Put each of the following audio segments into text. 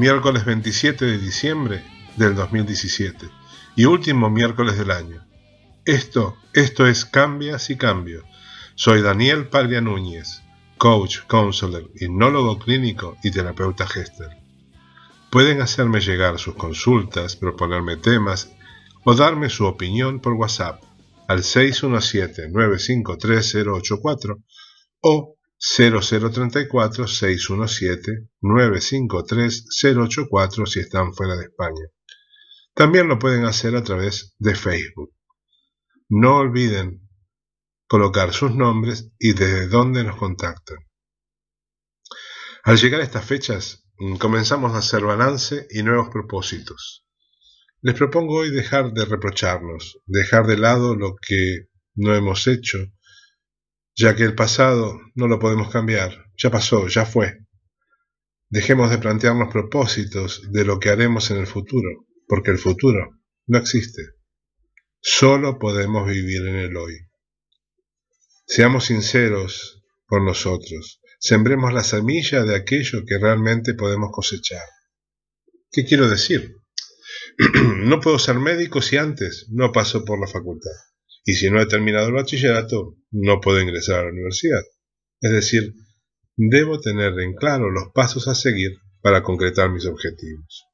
Miércoles 27 de diciembre del 2017 y último miércoles del año. Esto, esto es Cambias y Cambio. Soy Daniel Paglia Núñez, coach, counselor, hipnólogo clínico y terapeuta gester. Pueden hacerme llegar sus consultas, proponerme temas o darme su opinión por WhatsApp al 617-953-084 o 0034-617-953-084 si están fuera de España. También lo pueden hacer a través de Facebook. No olviden colocar sus nombres y desde dónde nos contactan. Al llegar a estas fechas, comenzamos a hacer balance y nuevos propósitos. Les propongo hoy dejar de reprocharnos, dejar de lado lo que no hemos hecho ya que el pasado no lo podemos cambiar, ya pasó, ya fue. Dejemos de plantearnos propósitos de lo que haremos en el futuro, porque el futuro no existe. Solo podemos vivir en el hoy. Seamos sinceros por nosotros, sembremos la semilla de aquello que realmente podemos cosechar. ¿Qué quiero decir? no puedo ser médico si antes no paso por la facultad. Y si no he terminado el bachillerato, no puedo ingresar a la universidad. Es decir, debo tener en claro los pasos a seguir para concretar mis objetivos.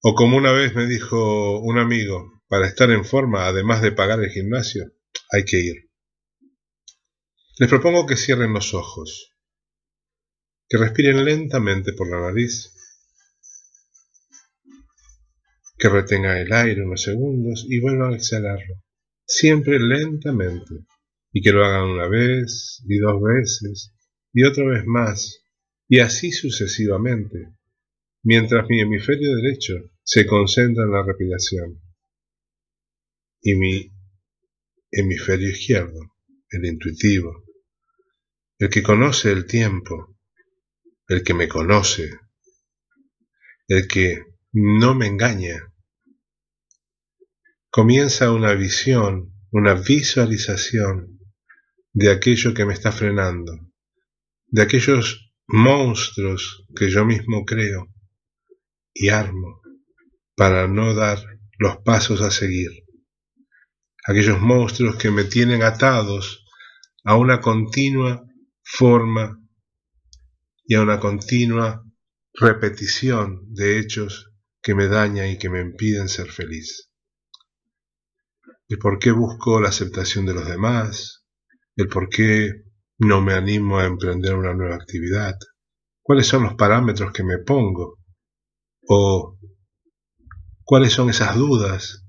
O como una vez me dijo un amigo, para estar en forma, además de pagar el gimnasio, hay que ir. Les propongo que cierren los ojos, que respiren lentamente por la nariz que retenga el aire unos segundos y vuelvan a exhalarlo, siempre lentamente, y que lo hagan una vez y dos veces y otra vez más, y así sucesivamente, mientras mi hemisferio derecho se concentra en la respiración y mi hemisferio izquierdo, el intuitivo, el que conoce el tiempo, el que me conoce, el que no me engaña. Comienza una visión, una visualización de aquello que me está frenando, de aquellos monstruos que yo mismo creo y armo para no dar los pasos a seguir. Aquellos monstruos que me tienen atados a una continua forma y a una continua repetición de hechos que me dañan y que me impiden ser feliz. El por qué busco la aceptación de los demás, el por qué no me animo a emprender una nueva actividad, cuáles son los parámetros que me pongo, o cuáles son esas dudas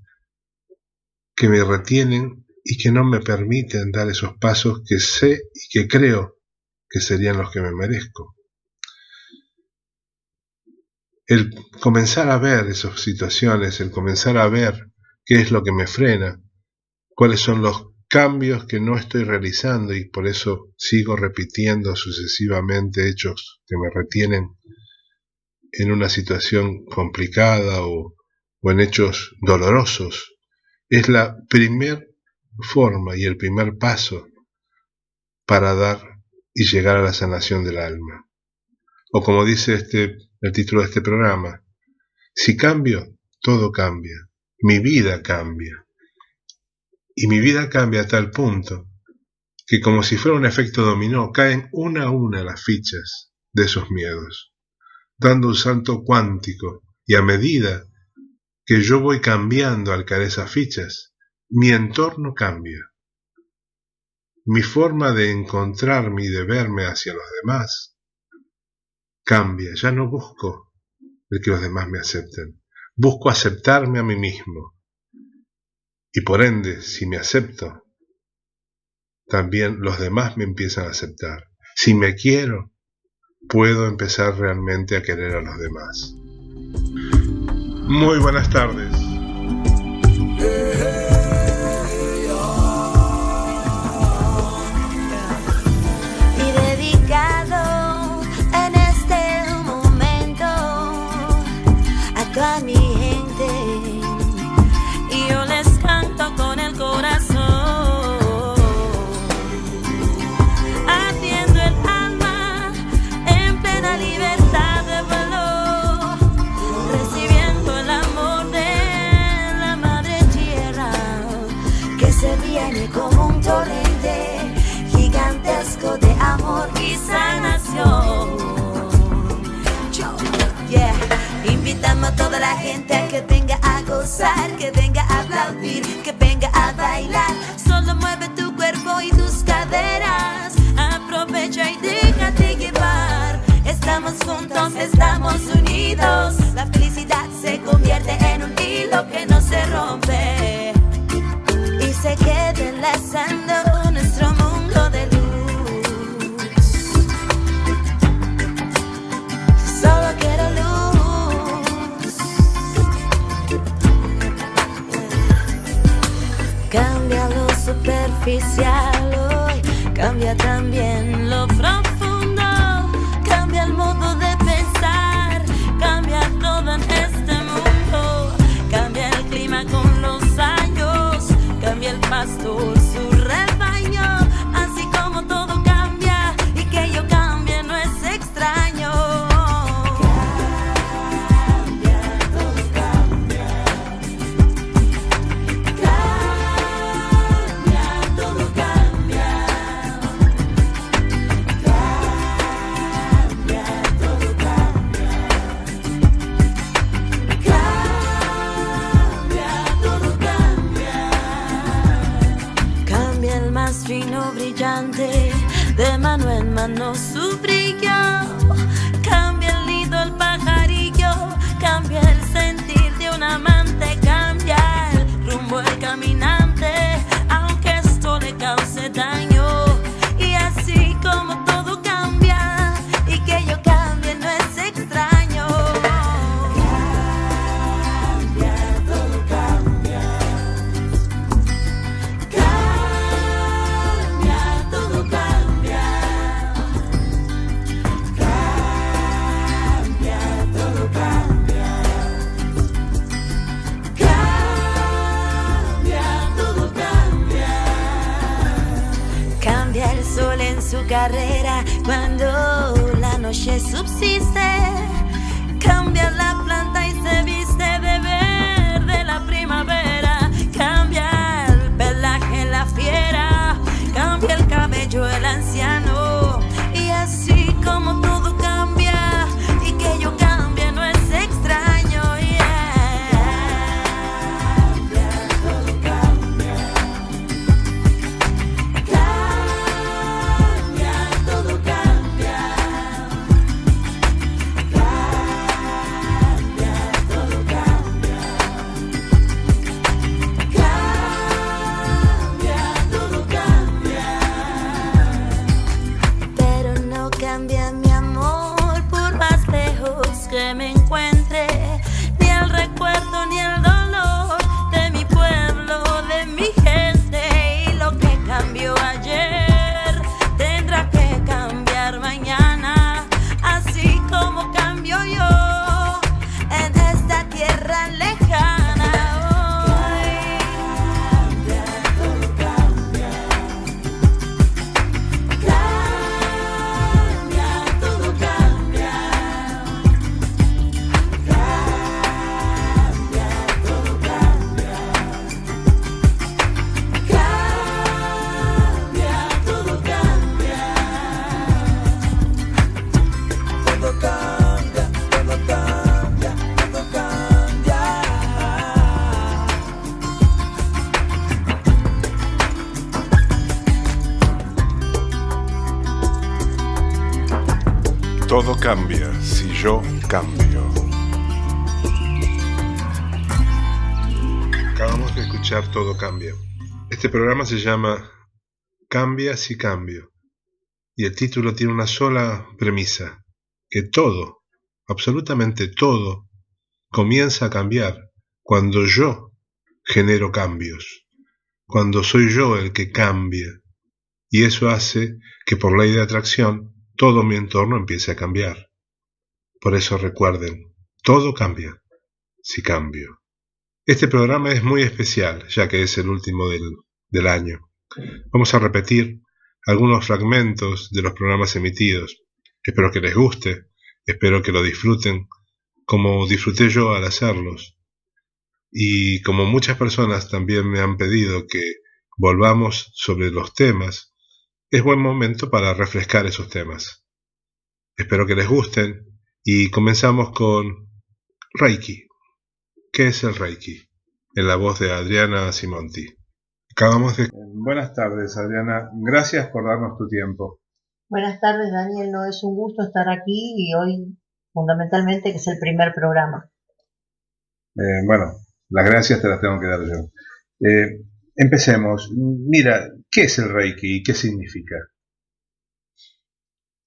que me retienen y que no me permiten dar esos pasos que sé y que creo que serían los que me merezco el comenzar a ver esas situaciones, el comenzar a ver qué es lo que me frena, cuáles son los cambios que no estoy realizando y por eso sigo repitiendo sucesivamente hechos que me retienen en una situación complicada o, en hechos dolorosos, es la primer forma y el primer paso para dar y llegar a la sanación del alma. O como dice este el título de este programa. Si cambio, todo cambia. Mi vida cambia. Y mi vida cambia a tal punto que como si fuera un efecto dominó, caen una a una las fichas de esos miedos, dando un salto cuántico y a medida que yo voy cambiando al caer esas fichas, mi entorno cambia. Mi forma de encontrarme y de verme hacia los demás cambia, ya no busco el que los demás me acepten, busco aceptarme a mí mismo. Y por ende, si me acepto, también los demás me empiezan a aceptar. Si me quiero, puedo empezar realmente a querer a los demás. Muy buenas tardes. Más fino brillante, de mano en mano su brillo. Cambia el nido el pajarillo, cambia el sentir de un amante, cambia el rumbo el caminante, carrera cuando la noche subsiste. Este programa se llama Cambia si cambio. Y el título tiene una sola premisa, que todo, absolutamente todo, comienza a cambiar cuando yo genero cambios, cuando soy yo el que cambia. Y eso hace que por ley de atracción todo mi entorno empiece a cambiar. Por eso recuerden, todo cambia si cambio. Este programa es muy especial, ya que es el último del, año. Vamos a repetir algunos fragmentos de los programas emitidos. Espero que les guste, espero que lo disfruten como disfruté yo al hacerlos. Y como muchas personas también me han pedido que volvamos sobre los temas, es buen momento para refrescar esos temas. Espero que les gusten Y comenzamos con Reiki. ¿Qué es el Reiki? En la voz de Adriana Simonti. Acabamos de... Buenas tardes, Adriana. Gracias por darnos tu tiempo. Buenas tardes, Daniel. No es un gusto estar aquí y hoy, fundamentalmente, que es el primer programa. Eh, bueno, las gracias te las tengo que dar yo. Eh, empecemos. Mira, ¿qué es el Reiki y qué significa?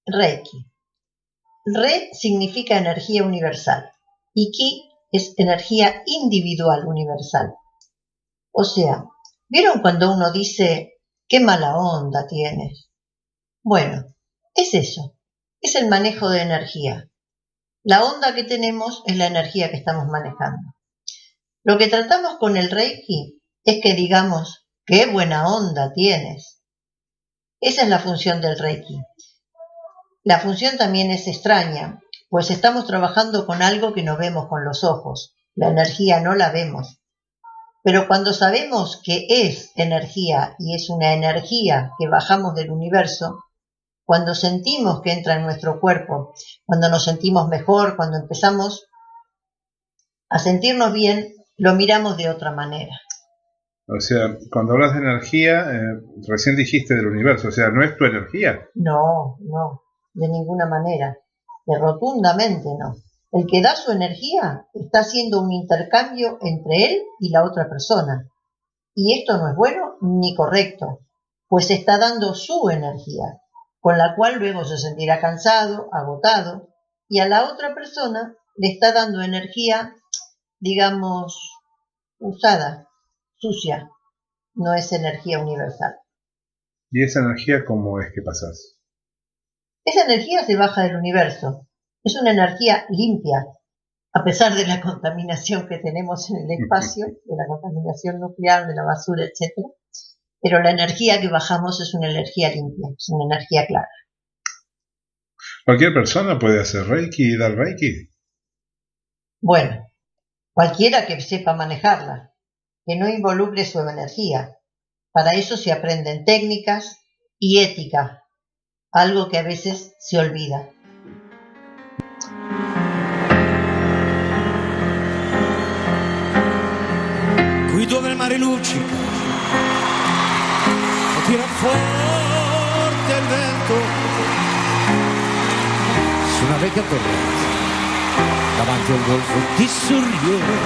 Reiki. Re significa energía universal y Ki es energía individual universal. O sea, ¿vieron cuando uno dice, qué mala onda tienes? Bueno, es eso, es el manejo de energía. La onda que tenemos es la energía que estamos manejando. Lo que tratamos con el Reiki es que digamos, qué buena onda tienes. Esa es la función del Reiki. La función también es extraña, pues estamos trabajando con algo que no vemos con los ojos. La energía no la vemos. Pero cuando sabemos que es energía y es una energía que bajamos del universo, cuando sentimos que entra en nuestro cuerpo, cuando nos sentimos mejor, cuando empezamos a sentirnos bien, lo miramos de otra manera. O sea, cuando hablas de energía, eh, recién dijiste del universo, o sea, ¿no es tu energía? No, no de ninguna manera, de rotundamente no. El que da su energía está haciendo un intercambio entre él y la otra persona. Y esto no es bueno ni correcto, pues está dando su energía, con la cual luego se sentirá cansado, agotado, y a la otra persona le está dando energía, digamos, usada, sucia, no es energía universal. ¿Y esa energía cómo es que pasas? Esa energía se baja del universo. Es una energía limpia, a pesar de la contaminación que tenemos en el espacio, de la contaminación nuclear, de la basura, etc. Pero la energía que bajamos es una energía limpia, es una energía clara. ¿Cualquier persona puede hacer Reiki y dar Reiki? Bueno, cualquiera que sepa manejarla, que no involucre su energía. Para eso se aprenden técnicas y ética algo que a veces se olvida. Qui dove il mare luccica tira forte il vento su una vecchia torretta davanti al golfo di Sorrione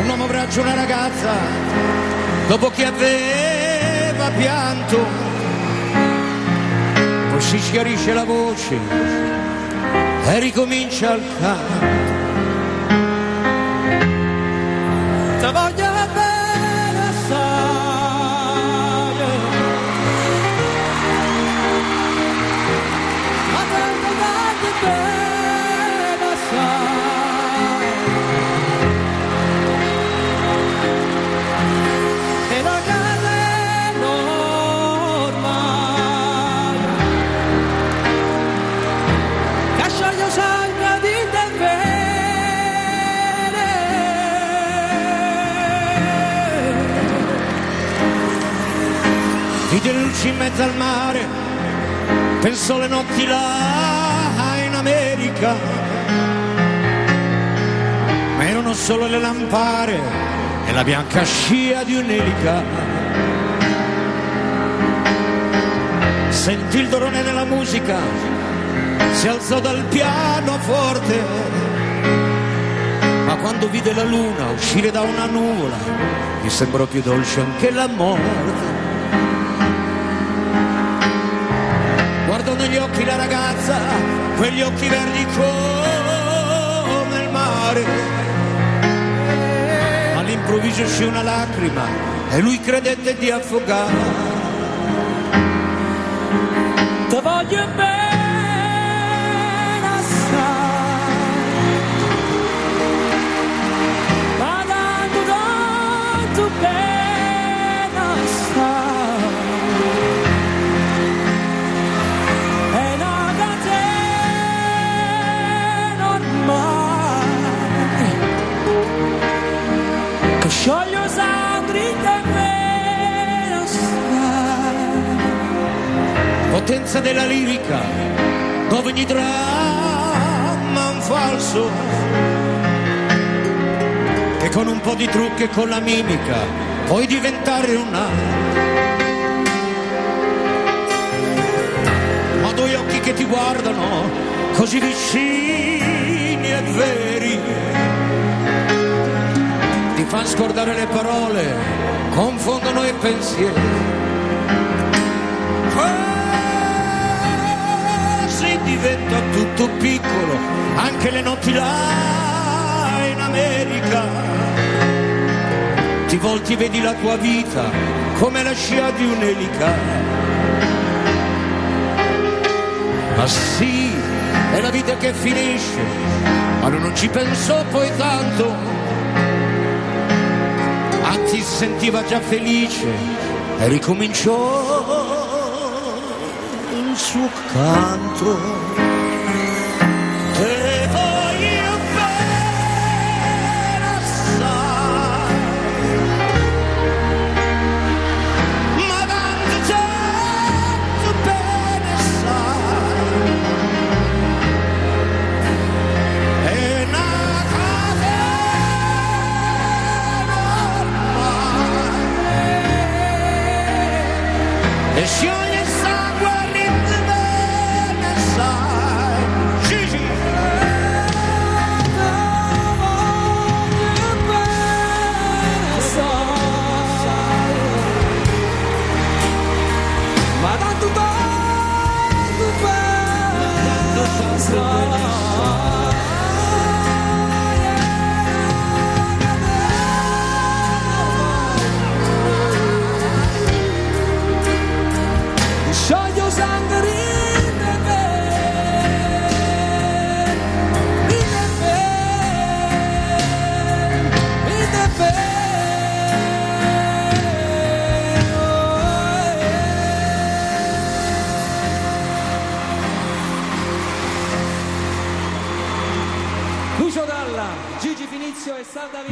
un uomo abbraccia una ragazza dopo che aveva aveva pianto, poi si schiarisce la voce e ricomincia il canto. Luci in mezzo al mare, penso le notti là in America, ma erano solo le lampare e la bianca scia di un'elica. Sentì il dolore nella musica, si alzò dal piano forte, ma quando vide la luna uscire da una nuvola, gli sembrò più dolce anche la morte. Guardo negli occhi la ragazza, quegli occhi verdi come il mare. All'improvviso uscì una lacrima e lui credette di affogare. Ti voglio bene vero sai Ho potenza della lirica, dove ogni dramma è un falso, che con un po' di trucco e con la mimica puoi diventare una. Ma due occhi che ti guardano così vicini scordare le parole, confondono i pensieri. Quasi diventa tutto piccolo, anche le notti là in America. Ti volti e vedi la tua vita come la scia di un'elica. Ma sì, è la vita che finisce, ma non ci pensò poi tanto. Si sentiva già felice e ricominciò il suo canto.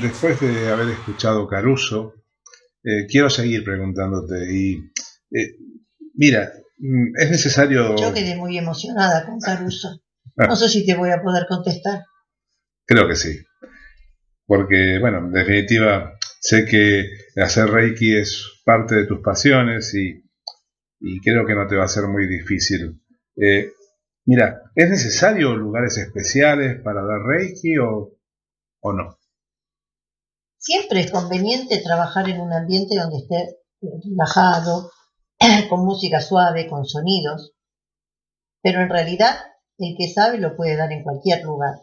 Después de haber escuchado Caruso, eh, quiero seguir preguntándote. Y eh, mira, mm, es necesario. Yo quedé muy emocionada con Caruso. Ah. No sé si te voy a poder contestar. Creo que sí. Porque, bueno, en definitiva, sé que hacer Reiki es parte de tus pasiones y, y creo que no te va a ser muy difícil. Eh, mira, ¿es necesario lugares especiales para dar Reiki o, o no? Siempre es conveniente trabajar en un ambiente donde esté relajado, con música suave, con sonidos, pero en realidad el que sabe lo puede dar en cualquier lugar.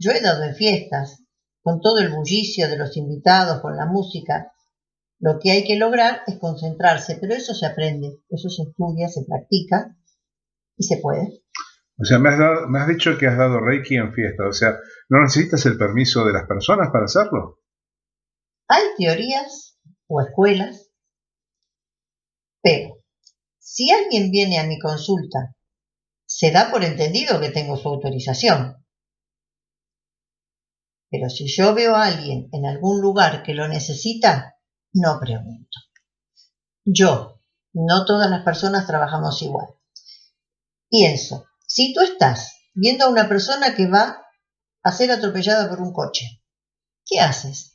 Yo he dado en fiestas, con todo el bullicio de los invitados, con la música. Lo que hay que lograr es concentrarse, pero eso se aprende, eso se estudia, se practica y se puede. O sea, me has, dado- me has dicho que has dado Reiki en fiesta. O sea, ¿no necesitas el permiso de las personas para hacerlo? Hay teorías o escuelas, pero si alguien viene a mi consulta, se da por entendido que tengo su autorización. Pero si yo veo a alguien en algún lugar que lo necesita, no pregunto. Yo, no todas las personas trabajamos igual. Pienso, si tú estás viendo a una persona que va a ser atropellada por un coche, ¿qué haces?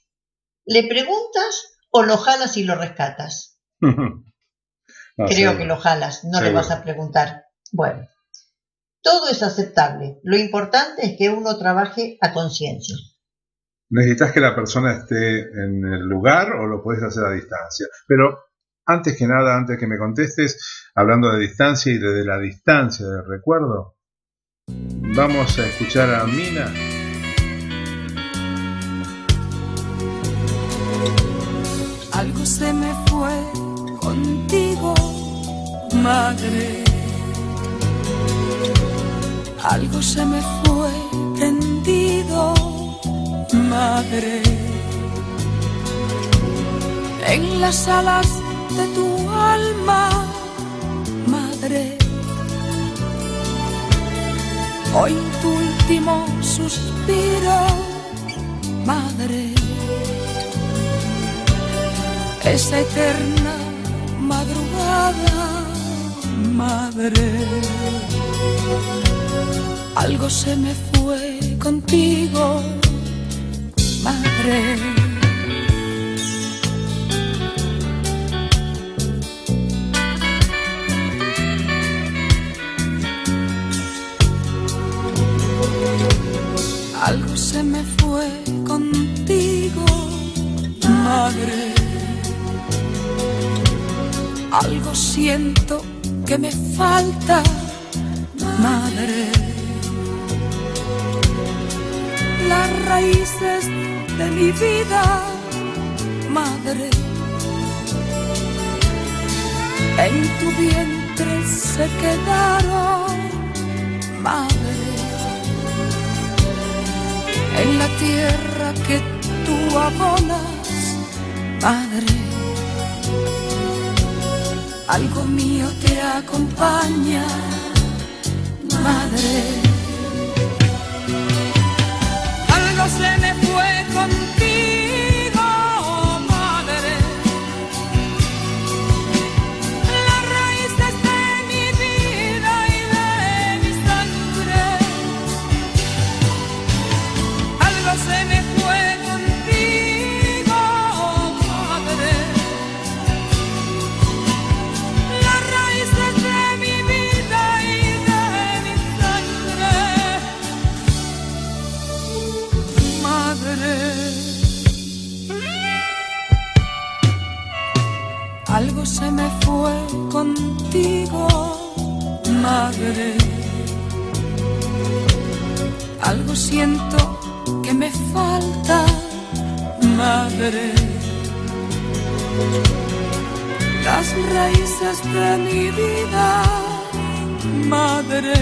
¿Le preguntas o lo jalas y lo rescatas? No, Creo seguro. que lo jalas, no le vas a preguntar. Bueno, todo es aceptable. Lo importante es que uno trabaje a conciencia. ¿Necesitas que la persona esté en el lugar o lo puedes hacer a distancia? Pero antes que nada, antes que me contestes, hablando de distancia y de la distancia del recuerdo, vamos a escuchar a Mina. Madre. Algo se me fue prendido, madre. En las alas de tu alma, madre. Hoy tu último suspiro, madre esa eterna madrugada, madre. Algo se me fue contigo, madre. Algo se me fue contigo, madre. Algo siento que me falta, madre. Las raíces de mi vida, madre. En tu vientre se quedaron, madre. En la tierra que tú abonas, madre algo mío te acompaña, madre. Algo se me fue contigo, contigo, madre. Algo siento que me falta, madre las raíces de mi vida, madre.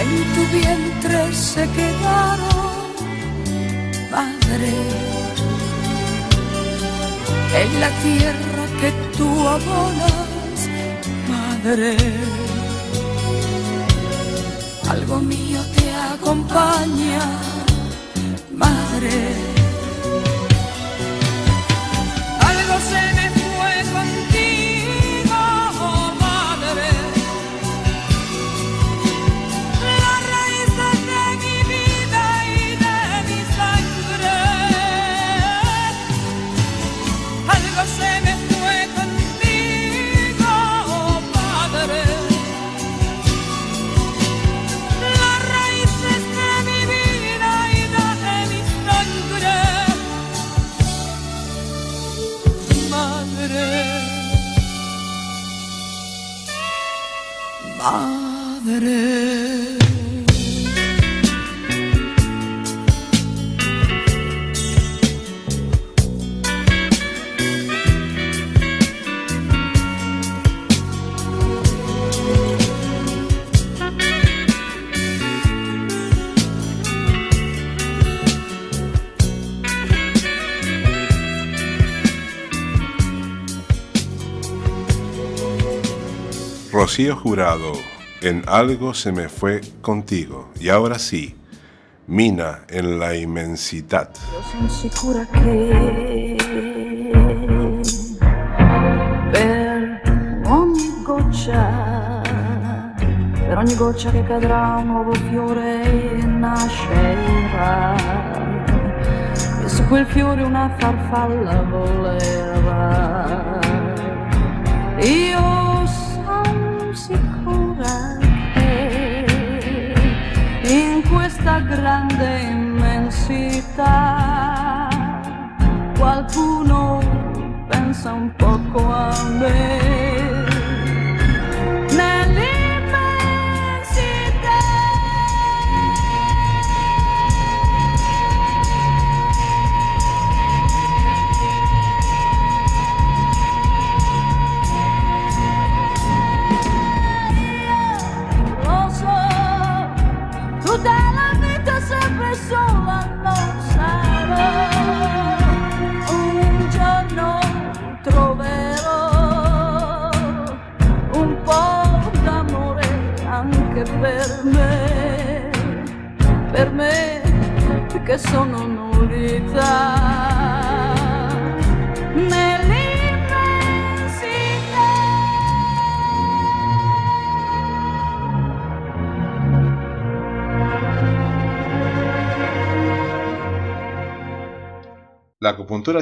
En tu vientre se quedaron, madre. En la tierra tú abonas, madre. Algo mío te acompaña, madre. Rocío Jurado, en algo se me fue contigo. Y ahora sí, Mina en la inmensidad. Sono sicura che per ogni goccia, per ogni goccia che cadrà un nuovo fiore nascerà. E su quel fiore una farfalla volerà. Io grande immensità qualcuno pensa un poco a me.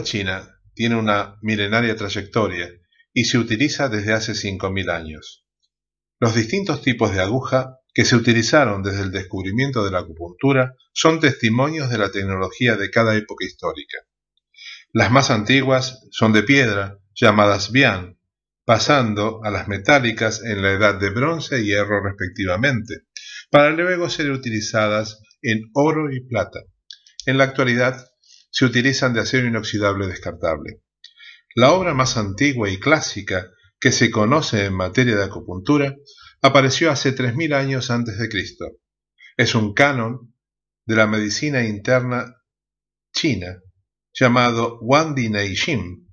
China tiene una milenaria trayectoria y se utiliza desde hace 5.000 años. Los distintos tipos de aguja que se utilizaron desde el descubrimiento de la acupuntura son testimonios de la tecnología de cada época histórica. Las más antiguas son de piedra, llamadas bian, pasando a las metálicas en la edad de bronce y hierro respectivamente, para luego ser utilizadas en oro y plata. En la actualidad se utilizan de acero inoxidable descartable. La obra más antigua y clásica que se conoce en materia de acupuntura apareció hace 3.000 años antes de Cristo. Es un canon de la medicina interna china llamado Wandi Neijin,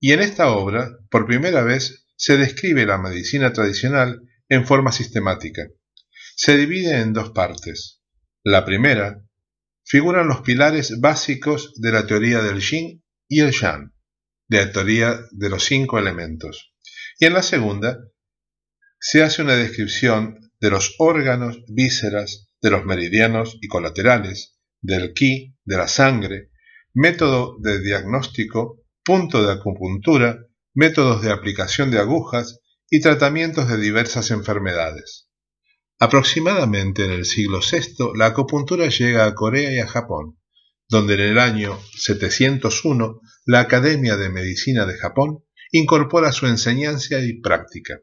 y en esta obra, por primera vez, se describe la medicina tradicional en forma sistemática. Se divide en dos partes. La primera, figuran los pilares básicos de la teoría del yin y el yang, de la teoría de los cinco elementos. Y en la segunda, se hace una descripción de los órganos, vísceras, de los meridianos y colaterales, del ki, de la sangre, método de diagnóstico, punto de acupuntura, métodos de aplicación de agujas y tratamientos de diversas enfermedades. Aproximadamente en el siglo VI, la acupuntura llega a Corea y a Japón, donde en el año 701 la Academia de Medicina de Japón incorpora su enseñanza y práctica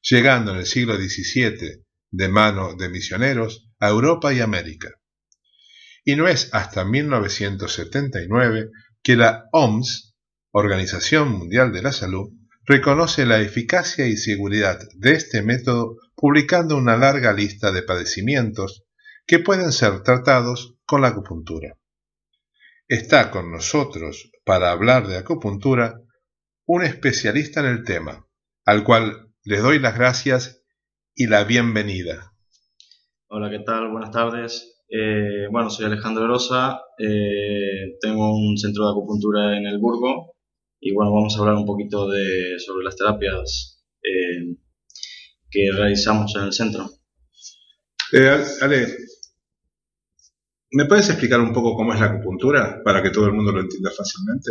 llegando en el siglo XVII, de mano de misioneros, a Europa y América. Y no es hasta 1979 que la OMS, Organización Mundial de la Salud, reconoce la eficacia y seguridad de este método publicando una larga lista de padecimientos que pueden ser tratados con la acupuntura. Está con nosotros para hablar de acupuntura un especialista en el tema, al cual les doy las gracias y la bienvenida. Hola, ¿qué tal? Buenas tardes. Eh, bueno, soy Alejandro Rosa, eh, tengo un centro de acupuntura en el Burgo y bueno, vamos a hablar un poquito de, sobre las terapias eh, que realizamos en el centro. Ale, ¿me puedes explicar un poco cómo es la acupuntura para que todo el mundo lo entienda fácilmente?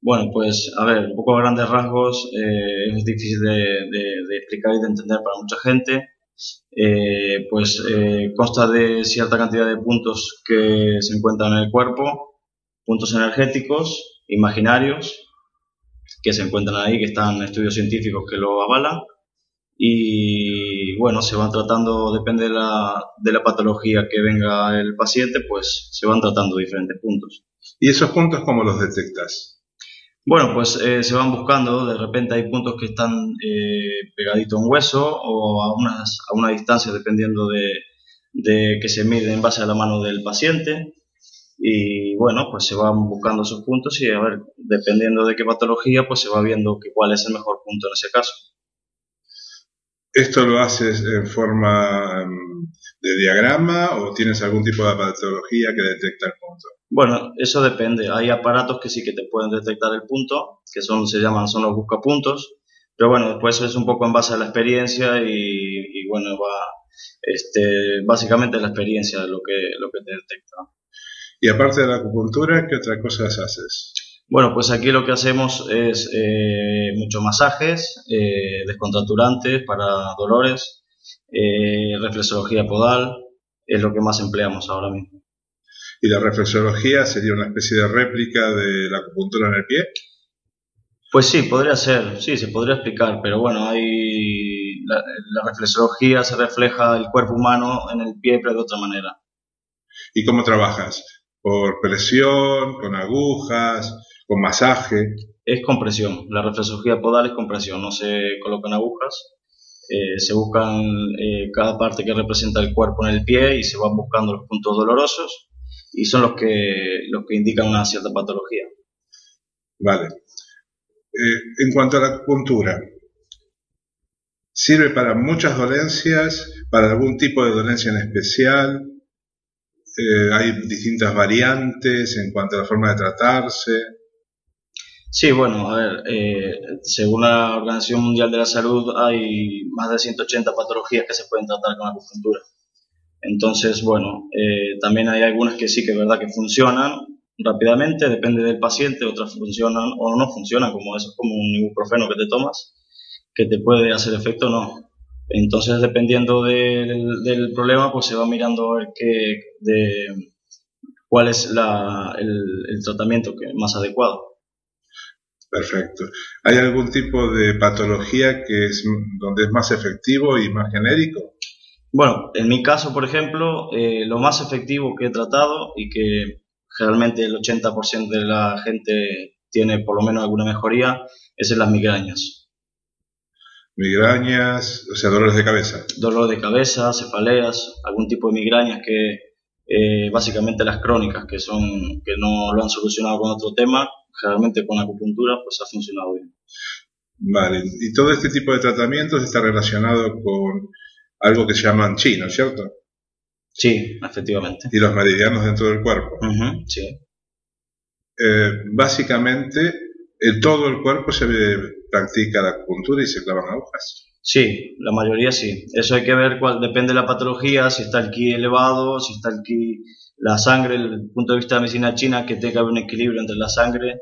Bueno, pues a ver, un poco a grandes rasgos, eh, es difícil de, explicar y de entender para mucha gente. Eh, pues eh, consta de cierta cantidad de puntos que se encuentran en el cuerpo, puntos energéticos, imaginarios, que se encuentran ahí, que están estudios científicos que lo avalan. Y bueno, se van tratando, depende de la, de la patología que venga el paciente, pues se van tratando diferentes puntos. ¿Y esos puntos cómo los detectas? Bueno, pues eh, se van buscando, de repente hay puntos que están eh, pegaditos a un hueso o a, unas, a una distancia dependiendo de, de, que se mide en base a la mano del paciente. Y bueno, pues se van buscando esos puntos y a ver, dependiendo de qué patología, pues se va viendo que cuál es el mejor punto en ese caso. ¿Esto lo haces en forma mm, de diagrama o tienes algún tipo de patología que detecta el punto? Bueno, eso depende. Hay aparatos que sí que te pueden detectar el punto, que son, se llaman, son los buscapuntos. Pero bueno, después es un poco en base a la experiencia y, bueno, va, este, básicamente la experiencia lo que, lo que te detecta. Y aparte de la acupuntura, ¿qué otras cosas haces? Bueno, pues aquí lo que hacemos es eh, muchos masajes, eh, descontracturantes para dolores, eh, reflexología podal, es lo que más empleamos ahora mismo y la reflexología sería una especie de réplica de la acupuntura en el pie. Pues sí, podría ser, sí, se podría explicar, pero bueno, hay la, reflexología se refleja el cuerpo humano en el pie, pero de otra manera. ¿Y cómo trabajas? ¿Por presión, con agujas, con masaje? Es compresión, la reflexología podal es compresión, no se colocan agujas, eh, se buscan eh, cada parte que representa el cuerpo en el pie y se van buscando los puntos dolorosos y son los que, los que indican una cierta patología. Vale. Eh, en cuanto a la acupuntura, ¿sirve para muchas dolencias, para algún tipo de dolencia en especial? ¿Hay distintas variantes en cuanto a la forma de tratarse? Sí, bueno, a ver, eh, según la Organización Mundial de la Salud hay más de 180 patologías que se pueden tratar con acupuntura. Entonces, bueno, eh, también hay algunas que sí que es verdad que funcionan rápidamente, depende del paciente, otras funcionan o no funcionan, como eso, como un ibuprofeno que te tomas, que te puede hacer efecto o no. Entonces, dependiendo del, problema, pues se va mirando a ver de, cuál es la, el, el tratamiento que, más adecuado. Perfecto. ¿Hay algún tipo de patología que es donde es más efectivo y más genérico? Bueno, en mi caso, por ejemplo, eh, lo más efectivo que he tratado y que generalmente el 80% de la gente tiene por lo menos alguna mejoría es en las migrañas. Migrañas, o sea, dolores de cabeza. Dolor de cabeza, cefaleas, algún tipo de migrañas que eh, básicamente las crónicas que son que no lo han solucionado con otro tema, generalmente con acupuntura pues ha funcionado bien. Vale, y todo este tipo de tratamientos está relacionado con algo que se llaman chi, ¿no es cierto? Sí, efectivamente. Y los meridianos dentro del cuerpo. Ujú, sí. Eh, básicamente, en todo el cuerpo se practica la acupuntura y se clavan agujas. Sí, la mayoría sí. Eso hay que ver cuál depende de la patología, si está el ki elevado, si está el ki, la sangre, el punto de vista de la medicina china, que tenga un equilibrio entre la sangre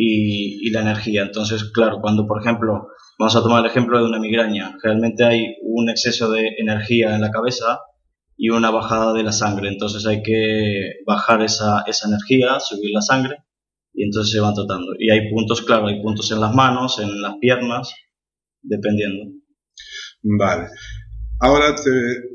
y, la energía. Entonces, claro, cuando por ejemplo, vamos a tomar el ejemplo de una migraña, realmente hay un exceso de energía en la cabeza y una bajada de la sangre. Entonces hay que bajar esa, esa energía, subir la sangre y entonces se van tratando. Y hay puntos, claro, hay puntos en las manos, en las piernas, dependiendo. Vale. Ahora te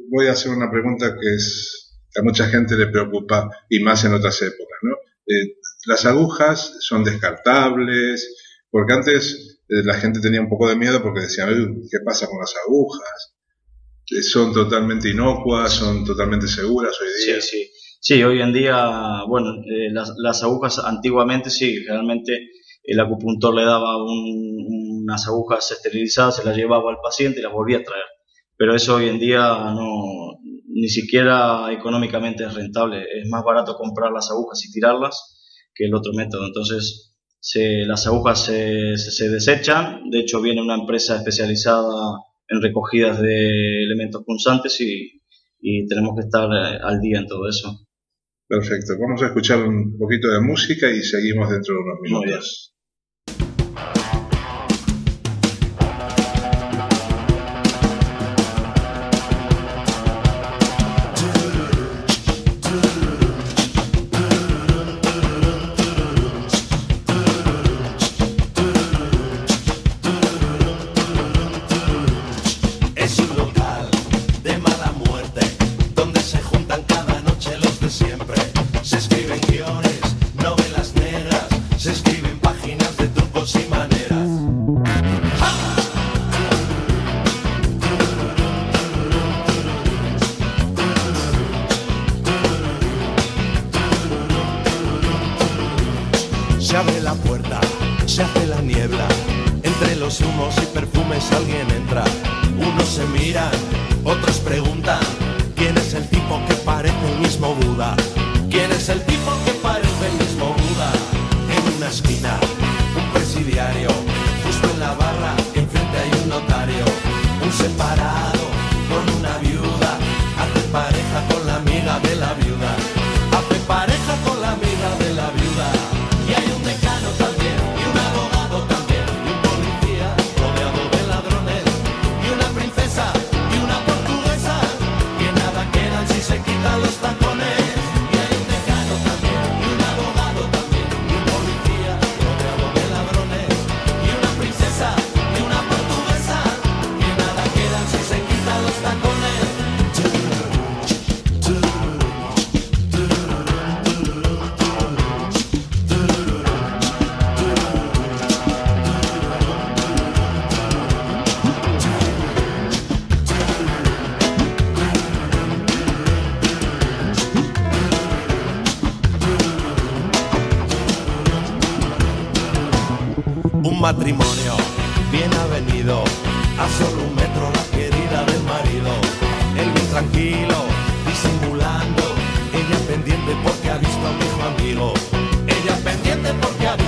voy a hacer una pregunta que es que a mucha gente le preocupa y más en otras épocas, ¿no? Eh, las agujas son descartables, porque antes eh, la gente tenía un poco de miedo porque decían, "Uy, ¿qué pasa con las agujas? Eh, son totalmente inocuas, son totalmente seguras hoy día. sí. Sí, hoy en día, bueno, eh, las, las agujas antiguamente sí, realmente el acupuntor le daba un- unas agujas esterilizadas, se las llevaba al paciente y las volvía a traer. Pero eso hoy en día no, ni siquiera económicamente es rentable. Es más barato comprar las agujas y tirarlas que el otro método. Entonces, se- las agujas se, se- se desechan. De hecho, viene una empresa especializada en recogidas de elementos punzantes y, y tenemos que estar eh, al día en todo eso. Perfecto. Vamos a escuchar un poquito de música y seguimos dentro de unos minutos.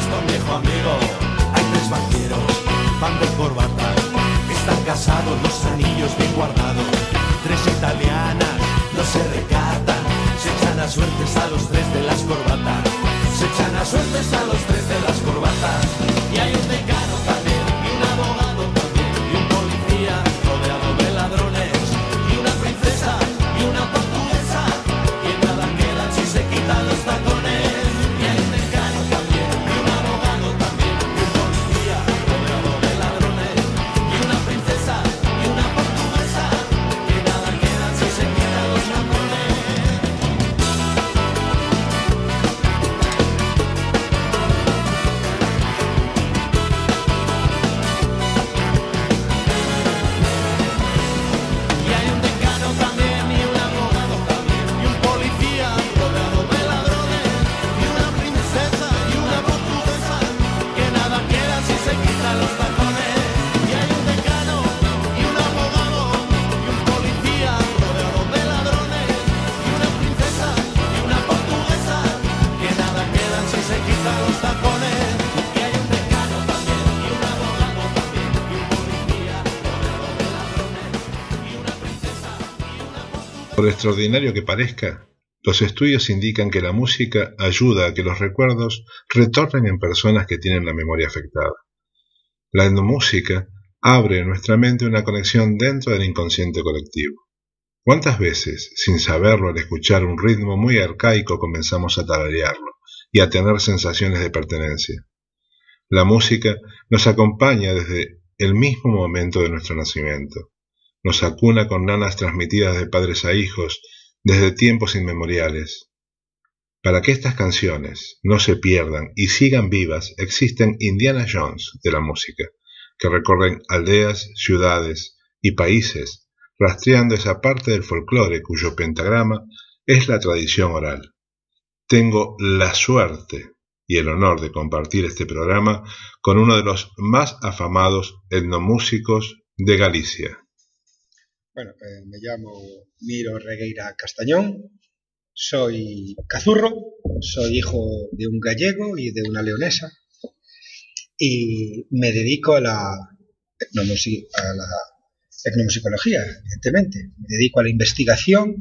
Visto a viejo amigo, hay tres vaqueros, van de corbata, están casados, los anillos bien guardados, tres italianas, no se recatan, se echan a suertes a los tres de las corbatas, se echan las suertes a los tres de las corbatas. Extraordinario que parezca, los estudios indican que la música ayuda a que los recuerdos retornen en personas que tienen la memoria afectada. La etnomúsica abre en nuestra mente una conexión dentro del inconsciente colectivo. ¿Cuántas veces, sin saberlo, al escuchar un ritmo muy arcaico comenzamos a tararearlo y a tener sensaciones de pertenencia? La música nos acompaña desde el mismo momento de nuestro nacimiento nos acuna con nanas transmitidas de padres a hijos desde tiempos inmemoriales. Para que estas canciones no se pierdan y sigan vivas, existen Indiana Jones de la música, que recorren aldeas, ciudades y países, rastreando esa parte del folclore cuyo pentagrama es la tradición oral. Tengo la suerte y el honor de compartir este programa con uno de los más afamados etnomúsicos de Galicia. Bueno, eh, me llamo Miro Regueira Castañón, soy cazurro, soy hijo de un gallego y de una leonesa y me dedico a la, a la etnomusicología, evidentemente. Me dedico a la investigación,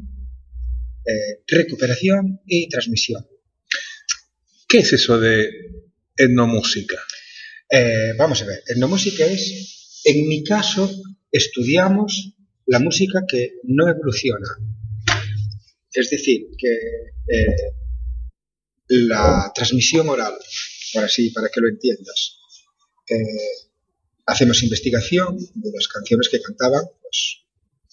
eh, recuperación y transmisión. ¿Qué es eso de etnomúsica? Eh, vamos a ver, etnomúsica es, en mi caso, estudiamos la música que no evoluciona. Es decir, que eh, la transmisión oral, por así, para que lo entiendas, eh, hacemos investigación de las canciones que cantaban pues,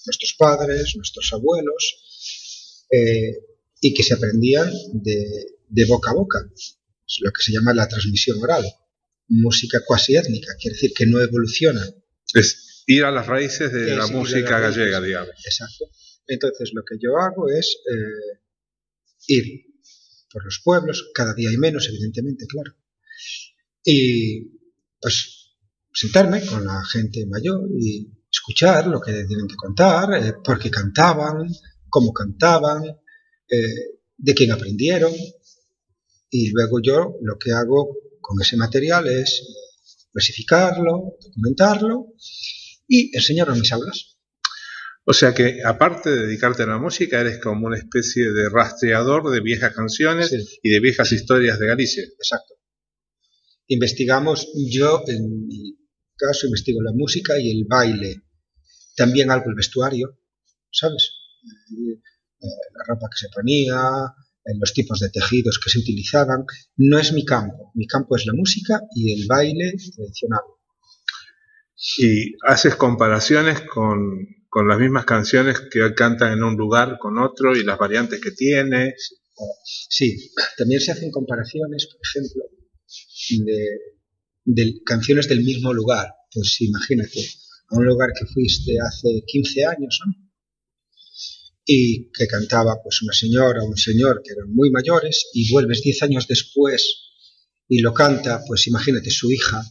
nuestros padres, nuestros abuelos, eh, y que se aprendían de, de boca a boca. Es lo que se llama la transmisión oral. Música cuasi étnica, quiere decir que no evoluciona. Es ir a las raíces de la música gallega, raíces. digamos. Exacto. Entonces lo que yo hago es eh, ir por los pueblos, cada día hay menos, evidentemente, claro. Y pues sentarme con la gente mayor y escuchar lo que tienen que contar, eh, por qué cantaban, cómo cantaban, eh, de quién aprendieron. Y luego yo lo que hago con ese material es clasificarlo, documentarlo y enseñarlo en mis aulas. O sea que, aparte de dedicarte a la música, eres como una especie de rastreador de viejas canciones Sí. y de viejas historias de Galicia. Exacto. Investigamos, yo en mi caso investigo la música y el baile, también algo el vestuario, ¿sabes? Eh, la ropa que se ponía, eh, los tipos de tejidos que se utilizaban. No es mi campo, mi campo es la música y el baile tradicional. Y haces comparaciones con, con las mismas canciones que cantan en un lugar con otro y las variantes que tiene. Sí, también se hacen comparaciones, por ejemplo, de, canciones del mismo lugar. Pues imagínate, a un lugar que fuiste hace 15 años, ¿no? Y que cantaba pues una señora o un señor que eran muy mayores y vuelves 10 años después y lo canta, pues imagínate, su hija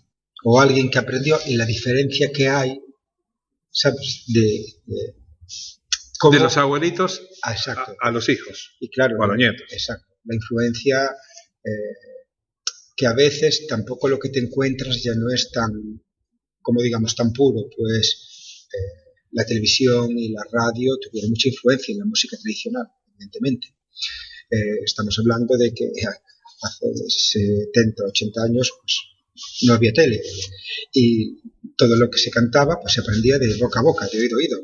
o alguien que aprendió y la diferencia que hay, ¿sabes? De, de De los abuelitos Ah, a, a los hijos. Y claro, o a los nietos. Exacto. La influencia eh, que a veces tampoco lo que te encuentras ya no es tan, como digamos, tan puro, pues eh, la televisión y la radio tuvieron mucha influencia en la música tradicional, evidentemente. Eh, estamos hablando de que hace 70, 80 años, pues no había tele. Y todo lo que se cantaba, pues se aprendía de boca a boca, de oído a oído.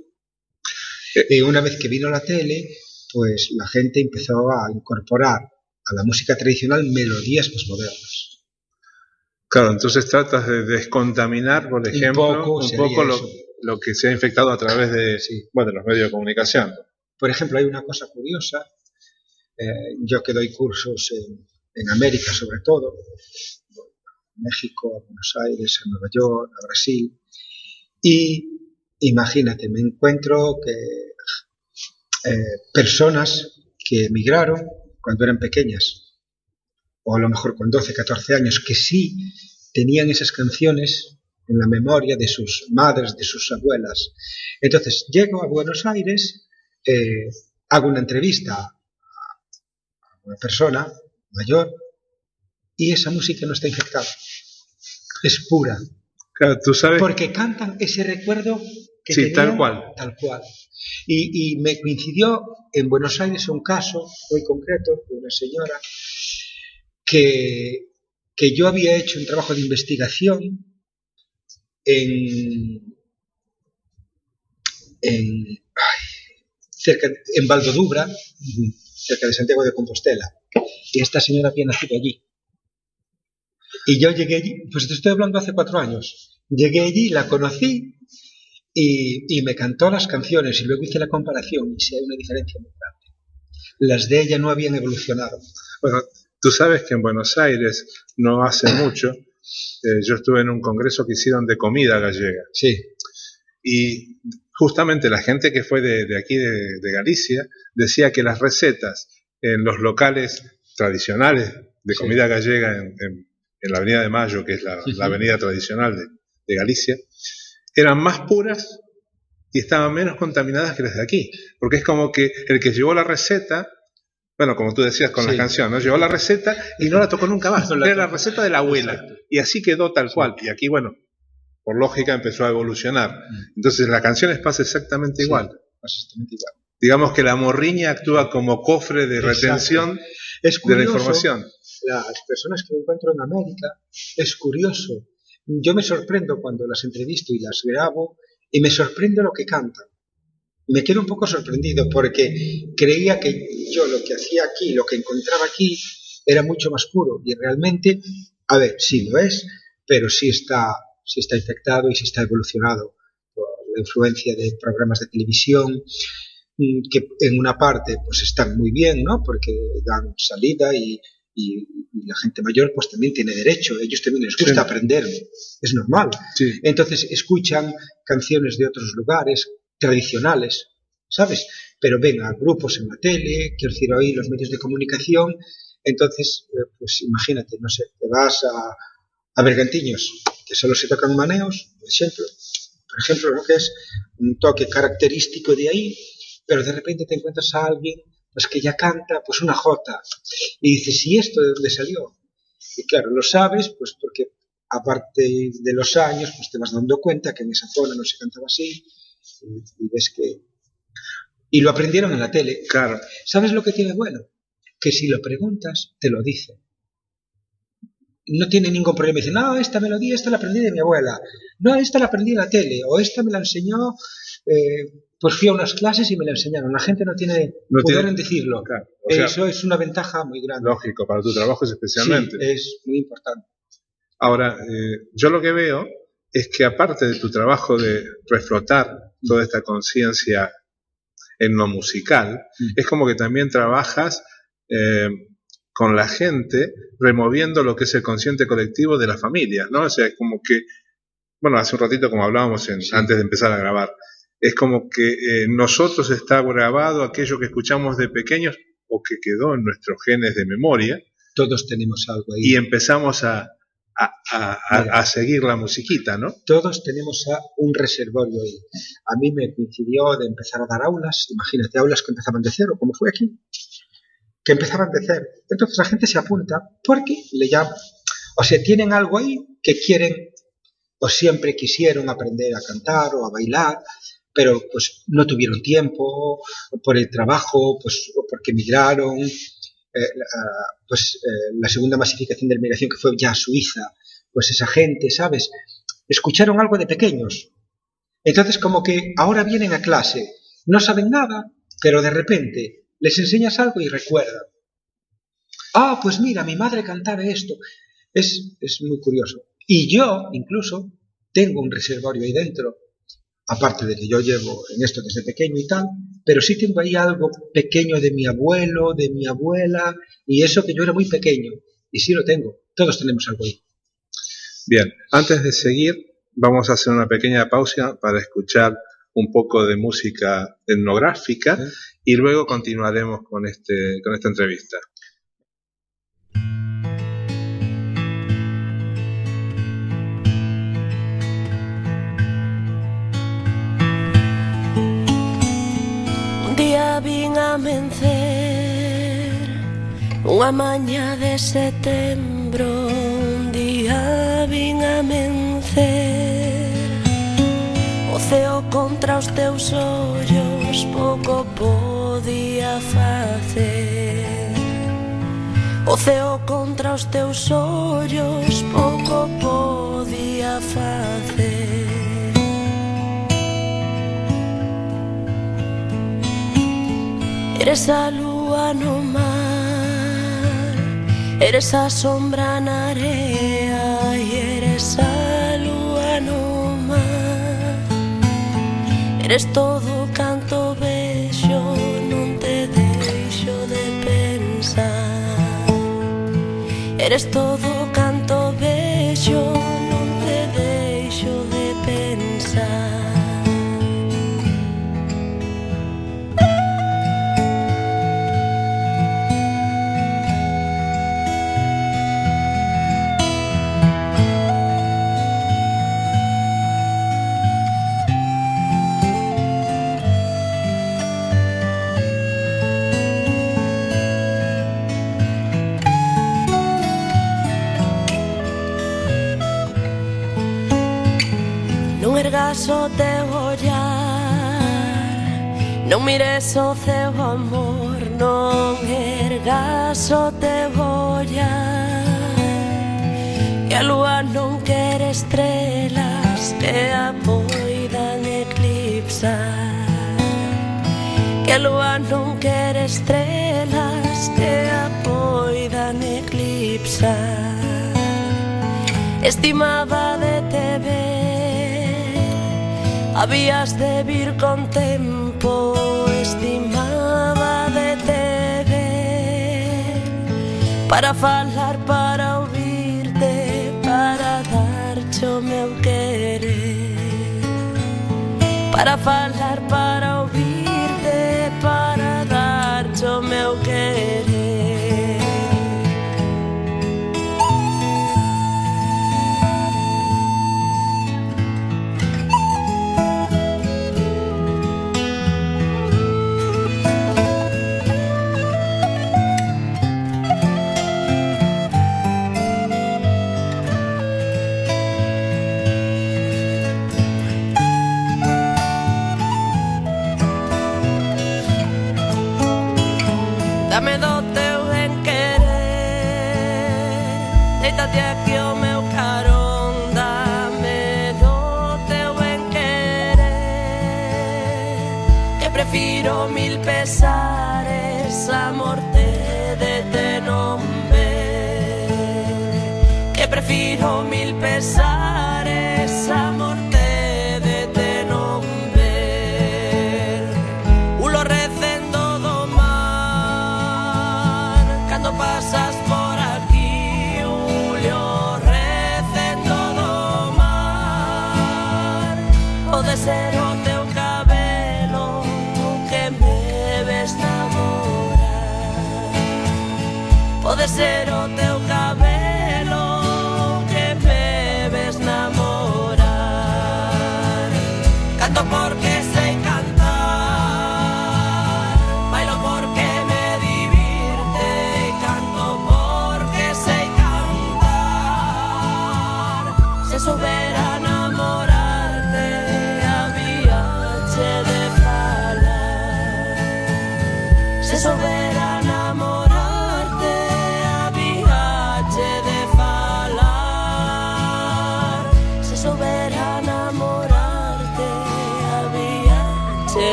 Y una vez que vino la tele, pues la gente empezó a incorporar a la música tradicional melodías más modernas. Claro, entonces tratas de descontaminar, por ejemplo, un poco, Un poco sería lo, que se ha infectado a través de, Sí. bueno, de los medios de comunicación. Por ejemplo, hay una cosa curiosa, eh, yo que doy cursos en, en América sobre todo, México, a Buenos Aires, a Nueva York, a Brasil, y imagínate, me encuentro que eh, personas que emigraron cuando eran pequeñas, o a lo mejor con 12, 14 años, que sí tenían esas canciones en la memoria de sus madres, de sus abuelas. Entonces, llego a Buenos Aires, eh, hago una entrevista a una persona mayor y esa música no está infectada. Es pura. Claro, tú sabes, Porque cantan ese recuerdo que Sí, tal cual. Tal cual. Y, y me coincidió en Buenos Aires un caso muy concreto de una señora que, que yo había hecho un trabajo de investigación en, en, ay, cerca, en Valdodubra, cerca de Santiago de Compostela. Y esta señora había nacido allí. Y yo llegué allí, pues te estoy hablando hace cuatro años. Llegué allí, la conocí y, y me cantó las canciones y luego hice la comparación y sí hay una diferencia muy grande. Las de ella no habían evolucionado. bueno, tú sabes que en Buenos Aires no hace mucho, eh, yo estuve en un congreso que hicieron de comida gallega. Sí, Y justamente la gente que fue de, de aquí, de, de Galicia, decía que las recetas en los locales tradicionales de Sí. comida gallega en, en- en la Avenida de Mayo, que es la, Ujú. la avenida tradicional de, de Galicia, eran más puras y estaban menos contaminadas que las de aquí. Porque es como que el que llevó la receta, bueno, como tú decías con la Sí. canción, ¿no? llevó la receta y no la tocó nunca más. Era la receta de la abuela. Exacto. Y así quedó tal cual. Y aquí, bueno, por lógica empezó a evolucionar. Entonces la canción pasa exactamente Sí. igual. exactamente igual. Digamos que la morriña actúa como cofre de Exacto. Es de la curioso, información. las personas que me encuentro en América, es curioso. Yo me sorprendo cuando las entrevisto y las grabo y me sorprende lo que cantan. Me quedo un poco sorprendido porque creía que yo lo que hacía aquí, lo que encontraba aquí, era mucho más puro y realmente, a ver, sí lo es, pero sí está, sí está infectado y sí está evolucionado por la influencia de programas de televisión que en una parte pues están muy bien, ¿no? Porque dan salida y, y- y la gente mayor pues también tiene derecho, ellos también les gusta Sí. aprender, es normal. Sí. Entonces escuchan canciones de otros lugares tradicionales, ¿sabes? Pero ven a grupos en la tele, quiero decir, hoy los medios de comunicación, entonces, eh, pues imagínate, no sé, te vas a, a Bergantiños, que solo se tocan maneos, por ejemplo, por ejemplo, lo que es un toque característico de ahí, pero de repente te encuentras a alguien pues que ya canta pues una jota y dices, ¿y esto de dónde salió? Y claro, lo sabes pues porque aparte de los años pues te vas dando cuenta que en esa zona no se cantaba así y, y ves que... Y lo aprendieron en la tele. Claro. ¿Sabes lo que tiene bueno? Que si lo preguntas, te lo dice. No tiene ningún problema. Dice, no, esta melodía, esta la aprendí de mi abuela. No, esta la aprendí en la tele. O esta me la enseñó, eh, pues fui a unas clases y me la enseñaron. La gente no tiene No poder tiene- en decirlo. Claro. O sea, Eso es una ventaja muy grande. lógico, para tu trabajo especialmente. Sí, es muy importante. Ahora, eh, yo lo que veo es que aparte de tu trabajo de reflotar toda esta conciencia en lo musical, Mm. es como que también trabajas eh, con la gente removiendo lo que es el consciente colectivo de las familias, ¿no? O sea, es como que, bueno, hace un ratito como hablábamos en- Sí. antes de empezar a grabar, es como que eh, nosotros está grabado aquello que escuchamos de pequeños o que quedó en nuestros genes de memoria Todos tenemos algo ahí. y empezamos a, a- a- a- seguir la musiquita, ¿no? todos tenemos a un reservorio ahí. A mí me coincidió de empezar a dar aulas, imagínate, aulas que empezaban de cero, como fue aquí, que empezaban de cero. Entonces la gente se apunta porque le llaman. O sea, tienen algo ahí que quieren o siempre quisieron aprender a cantar o a bailar, pero pues no tuvieron tiempo, por el trabajo, pues o porque emigraron. eh, pues eh, la segunda masificación de la migración que fue ya a Suiza, pues esa gente, ¿sabes? Escucharon algo de pequeños. Entonces como que ahora vienen a clase, no saben nada, pero de repente les enseñas algo y recuerdan. Ah, pues mira, mi madre cantaba esto. Es, es muy curioso. Y yo, incluso, tengo un reservorio ahí dentro, aparte de que yo llevo en esto desde pequeño y tal, pero sí tengo ahí algo pequeño de mi abuelo, de mi abuela, y eso que yo era muy pequeño, y sí lo tengo, todos tenemos algo ahí. Bien, antes de seguir, vamos a hacer una pequeña pausa para escuchar un poco de música etnográfica y luego continuaremos con, este, con esta entrevista. Un día vin a mencer Unha maña de setembro Un día vin a mencer Ceo contra os teus ollos pouco podía facer. O ceo contra os teus ollos pouco podía facer. Eres a lúa no mar Eres a sombra na area E eres a Eres todo canto bello Non te deixo de pensar. Eres todo vergas o teu ollar Non mires o teu amor, non ergas o teu ollar Que a lúa non quere estrelas que a poidan eclipsar. Que a lúa non quere estrelas que a poidan eclipsar. Estimaba de te ver Habías de vir con tempo Estimaba de te ver Para falar, para ouvirte Para dar o meu querer Para falar, para ouvirte pensar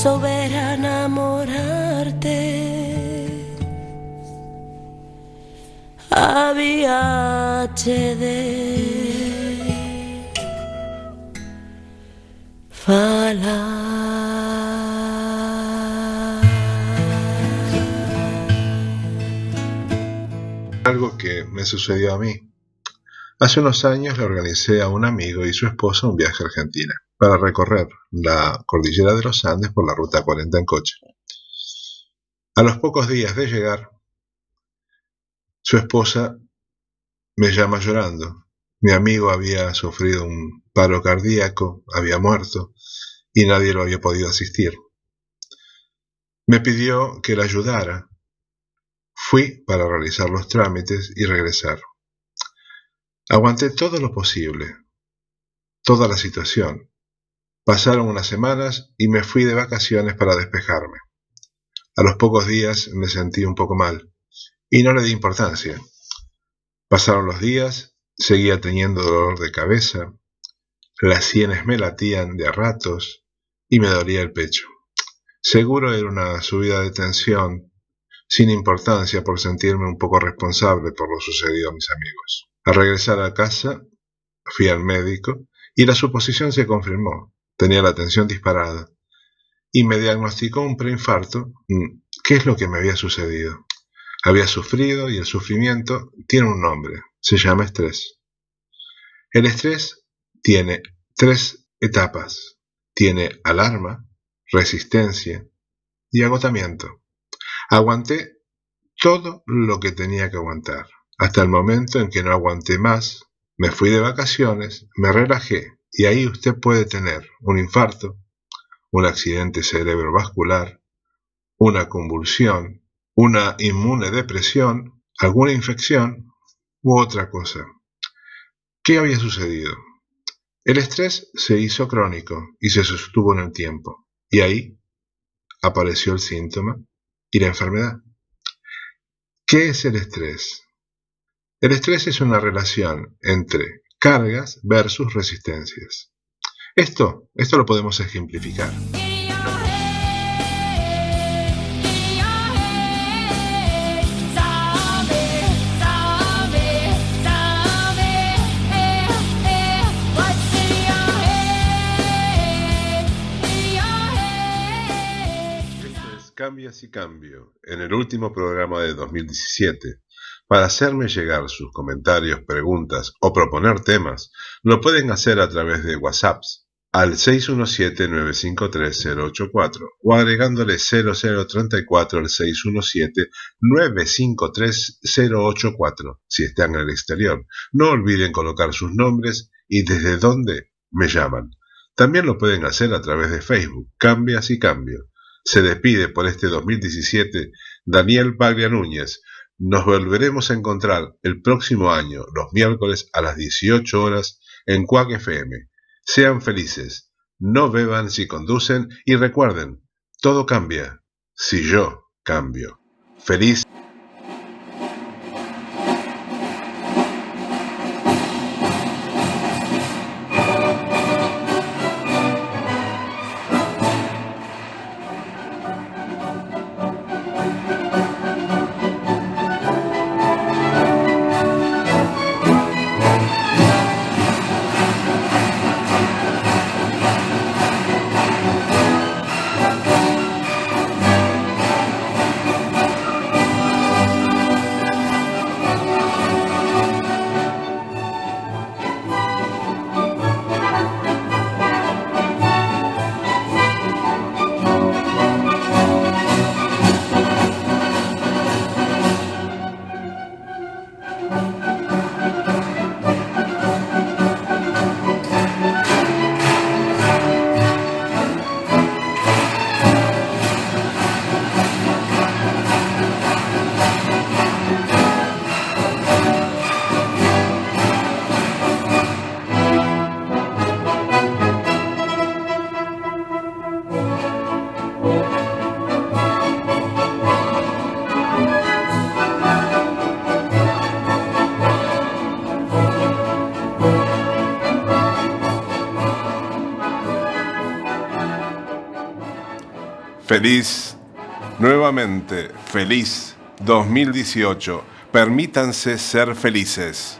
proceso ver a enamorarte. Había HD. Algo que me sucedió a mí. Hace unos años le organicé a un amigo y su esposa un viaje a Argentina para recorrer la cordillera de los Andes por la ruta 40 en coche. A los pocos días de llegar, su esposa me llama llorando. Mi amigo había sufrido un paro cardíaco, había muerto y nadie lo había podido asistir. Me pidió que la ayudara. Fui para realizar los trámites y regresar. Aguanté todo lo posible, toda la situación. Pasaron unas semanas y me fui de vacaciones para despejarme. A los pocos días me sentí un poco mal y no le di importancia. Pasaron los días, seguía teniendo dolor de cabeza, las sienes me latían de a ratos y me dolía el pecho. Seguro era una subida de tensión, sin importancia por sentirme un poco responsable por lo sucedido a mis amigos. Al regresar a casa, fui al médico y la suposición se confirmó tenía la tensión disparada, y me diagnosticó un preinfarto. Mm, ¿Qué es lo que me había sucedido? Había sufrido y el sufrimiento tiene un nombre, se llama estrés. El estrés tiene tres etapas. Tiene alarma, resistencia y agotamiento. Aguanté todo lo que tenía que aguantar, hasta el momento en que no aguanté más, me fui de vacaciones, me relajé y ahí usted puede tener un infarto, un accidente cerebrovascular, una convulsión, una inmunodepresión, alguna infección u otra cosa. ¿Qué había sucedido? El estrés se hizo crónico y se sostuvo en el tiempo, y ahí apareció el síntoma y la enfermedad. ¿Qué es el estrés? El estrés es una relación entre cargas versus resistencias. Esto, esto lo podemos ejemplificar. Cambias y Cambio, en el último programa de 2017 para hacerme llegar sus comentarios, preguntas o proponer temas, lo pueden hacer a través de WhatsApp al 617-953-084 o agregándole 0034 al 617-953-084 si están en el exterior. No olviden colocar sus nombres y desde dónde me llaman. También lo pueden hacer a través de Facebook, Cambias y Cambio. Se despide por este 2017 Daniel Paglia Núñez, nos volveremos a encontrar el próximo año, los miércoles a las 18 horas, en Cuac FM. Sean felices, no beban si conducen y recuerden, todo cambia si yo cambio. Feliz. Feliz, nuevamente, feliz 2018. Permítanse ser felices.